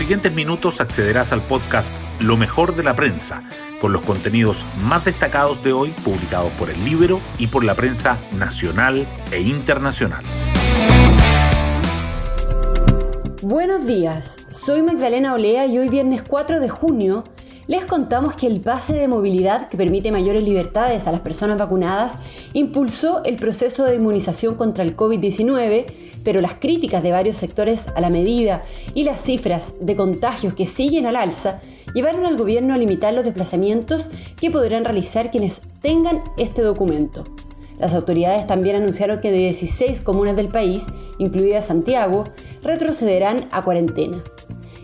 siguientes minutos accederás al podcast Lo mejor de la prensa, con los contenidos más destacados de hoy publicados por el Libro y por la prensa nacional e internacional. Buenos días, soy Magdalena Olea y hoy viernes 4 de junio les contamos que el pase de movilidad que permite mayores libertades a las personas vacunadas impulsó el proceso de inmunización contra el COVID-19, pero las críticas de varios sectores a la medida y las cifras de contagios que siguen al alza llevaron al gobierno a limitar los desplazamientos que podrán realizar quienes tengan este documento. Las autoridades también anunciaron que de 16 comunas del país, incluida Santiago, retrocederán a cuarentena.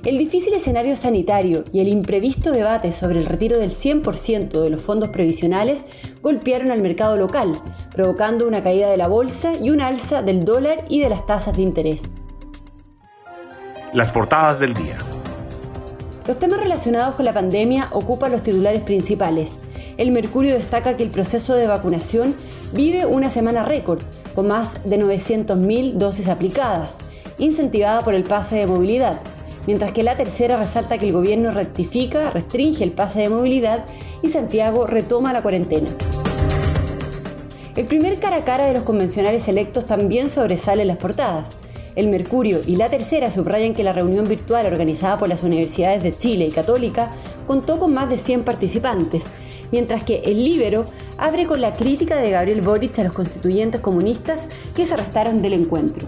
El difícil escenario sanitario y el imprevisto debate sobre el retiro del 100% de los fondos previsionales golpearon al mercado local, provocando una caída de la bolsa y un alza del dólar y de las tasas de interés. Las portadas del día. Los temas relacionados con la pandemia ocupan los titulares principales. El Mercurio destaca que el proceso de vacunación vive una semana récord, con más de 900.000 dosis aplicadas, incentivada por el pase de movilidad mientras que la tercera resalta que el gobierno rectifica, restringe el pase de movilidad y Santiago retoma la cuarentena. El primer cara a cara de los convencionales electos también sobresale en las portadas. El Mercurio y la Tercera subrayan que la reunión virtual organizada por las universidades de Chile y Católica contó con más de 100 participantes, mientras que el Libero abre con la crítica de Gabriel Boric a los constituyentes comunistas que se arrestaron del encuentro.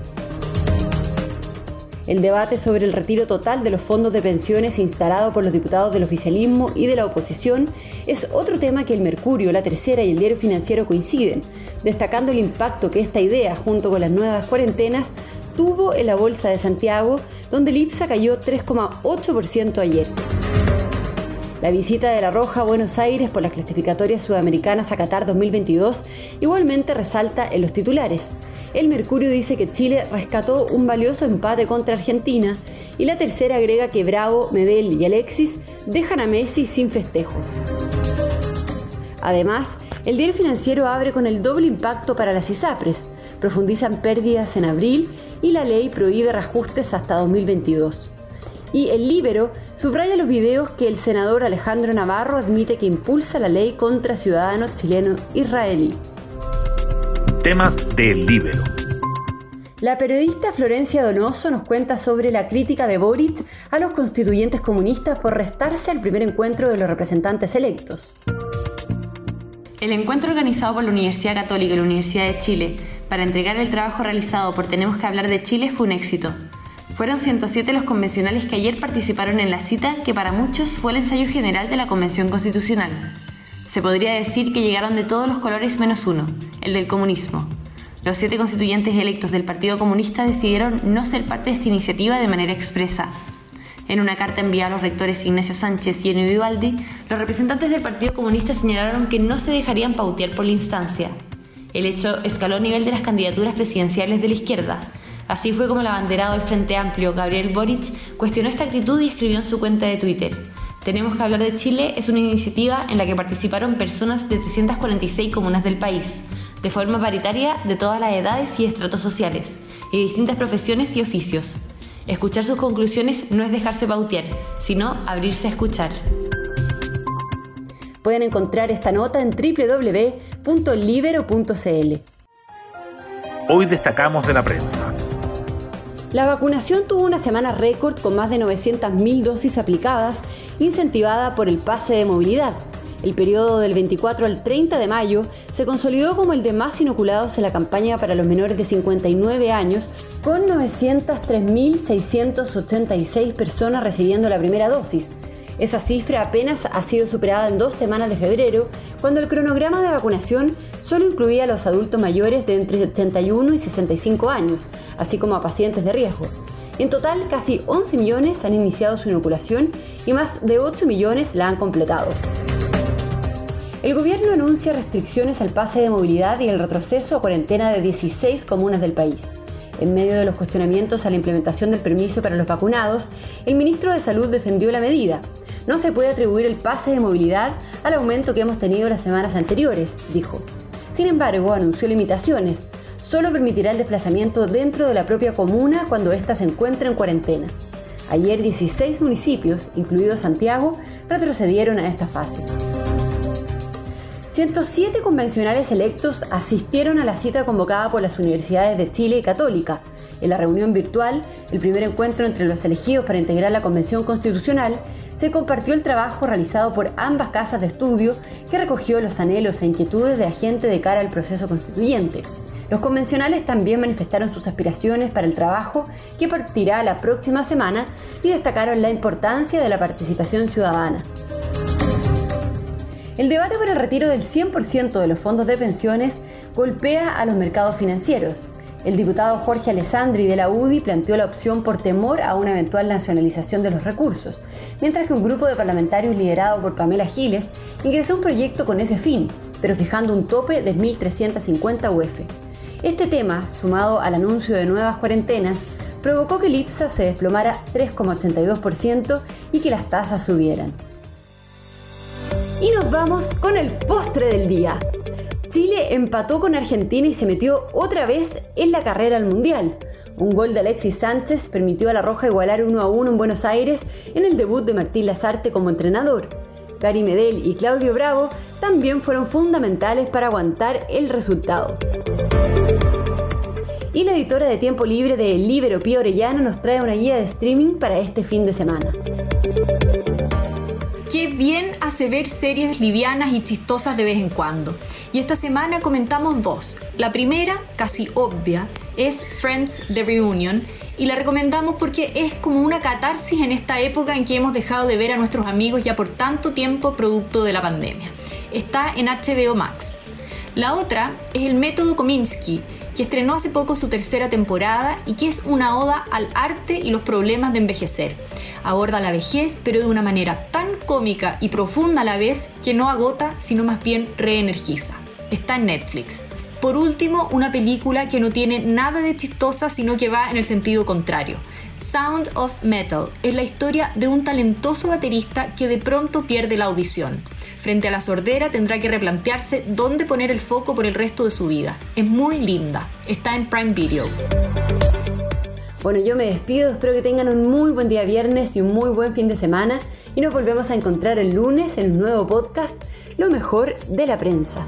El debate sobre el retiro total de los fondos de pensiones instalado por los diputados del oficialismo y de la oposición es otro tema que el Mercurio, la Tercera y el Diario Financiero coinciden, destacando el impacto que esta idea, junto con las nuevas cuarentenas, tuvo en la Bolsa de Santiago, donde el IPSA cayó 3,8% ayer. La visita de La Roja a Buenos Aires por las clasificatorias sudamericanas a Qatar 2022 igualmente resalta en los titulares. El Mercurio dice que Chile rescató un valioso empate contra Argentina y la tercera agrega que Bravo, Medel y Alexis dejan a Messi sin festejos. Además, el diario financiero abre con el doble impacto para las ISAPRES. Profundizan pérdidas en abril y la ley prohíbe reajustes hasta 2022. Y el Libero subraya los videos que el senador Alejandro Navarro admite que impulsa la ley contra ciudadanos chilenos israelí. Temas del Libero. La periodista Florencia Donoso nos cuenta sobre la crítica de Boric a los constituyentes comunistas por restarse al primer encuentro de los representantes electos. El encuentro organizado por la Universidad Católica y la Universidad de Chile para entregar el trabajo realizado por Tenemos que hablar de Chile fue un éxito. Fueron 107 los convencionales que ayer participaron en la cita que para muchos fue el ensayo general de la Convención Constitucional. Se podría decir que llegaron de todos los colores menos uno, el del comunismo. Los siete constituyentes electos del Partido Comunista decidieron no ser parte de esta iniciativa de manera expresa. En una carta enviada a los rectores Ignacio Sánchez y Enio Vivaldi, los representantes del Partido Comunista señalaron que no se dejarían pautear por la instancia. El hecho escaló a nivel de las candidaturas presidenciales de la izquierda, Así fue como el abanderado del Frente Amplio, Gabriel Boric, cuestionó esta actitud y escribió en su cuenta de Twitter. Tenemos que hablar de Chile es una iniciativa en la que participaron personas de 346 comunas del país, de forma paritaria de todas las edades y estratos sociales, y distintas profesiones y oficios. Escuchar sus conclusiones no es dejarse pautear, sino abrirse a escuchar. Pueden encontrar esta nota en www.libero.cl. Hoy destacamos de la prensa. La vacunación tuvo una semana récord con más de 900.000 dosis aplicadas, incentivada por el pase de movilidad. El periodo del 24 al 30 de mayo se consolidó como el de más inoculados en la campaña para los menores de 59 años, con 903.686 personas recibiendo la primera dosis, esa cifra apenas ha sido superada en dos semanas de febrero, cuando el cronograma de vacunación solo incluía a los adultos mayores de entre 81 y 65 años, así como a pacientes de riesgo. En total, casi 11 millones han iniciado su inoculación y más de 8 millones la han completado. El gobierno anuncia restricciones al pase de movilidad y el retroceso a cuarentena de 16 comunas del país. En medio de los cuestionamientos a la implementación del permiso para los vacunados, el ministro de Salud defendió la medida. No se puede atribuir el pase de movilidad al aumento que hemos tenido las semanas anteriores, dijo. Sin embargo, anunció limitaciones. Solo permitirá el desplazamiento dentro de la propia comuna cuando ésta se encuentre en cuarentena. Ayer 16 municipios, incluido Santiago, retrocedieron a esta fase. 107 convencionales electos asistieron a la cita convocada por las universidades de Chile y Católica. En la reunión virtual, el primer encuentro entre los elegidos para integrar la Convención Constitucional, se compartió el trabajo realizado por ambas casas de estudio que recogió los anhelos e inquietudes de la gente de cara al proceso constituyente. Los convencionales también manifestaron sus aspiraciones para el trabajo que partirá la próxima semana y destacaron la importancia de la participación ciudadana. El debate por el retiro del 100% de los fondos de pensiones golpea a los mercados financieros. El diputado Jorge Alessandri de la UDI planteó la opción por temor a una eventual nacionalización de los recursos, mientras que un grupo de parlamentarios liderado por Pamela Giles ingresó un proyecto con ese fin, pero fijando un tope de 1.350 UF. Este tema, sumado al anuncio de nuevas cuarentenas, provocó que el IPSA se desplomara 3,82% y que las tasas subieran. Y nos vamos con el postre del día. Chile empató con Argentina y se metió otra vez en la carrera al Mundial. Un gol de Alexis Sánchez permitió a la Roja igualar 1 a 1 en Buenos Aires en el debut de Martín Lazarte como entrenador. Gary Medel y Claudio Bravo también fueron fundamentales para aguantar el resultado. Y la editora de tiempo libre de Libero Pío Orellano nos trae una guía de streaming para este fin de semana. Qué bien hace ver series livianas y chistosas de vez en cuando. Y esta semana comentamos dos. La primera, casi obvia, es Friends The Reunion, y la recomendamos porque es como una catarsis en esta época en que hemos dejado de ver a nuestros amigos ya por tanto tiempo producto de la pandemia. Está en HBO Max. La otra es el método Kominsky, que estrenó hace poco su tercera temporada y que es una oda al arte y los problemas de envejecer. Aborda la vejez, pero de una manera tan cómica y profunda a la vez que no agota, sino más bien reenergiza. Está en Netflix. Por último, una película que no tiene nada de chistosa, sino que va en el sentido contrario. Sound of Metal es la historia de un talentoso baterista que de pronto pierde la audición. Frente a la sordera tendrá que replantearse dónde poner el foco por el resto de su vida. Es muy linda. Está en Prime Video. Bueno, yo me despido, espero que tengan un muy buen día viernes y un muy buen fin de semana y nos volvemos a encontrar el lunes en un nuevo podcast, Lo mejor de la prensa.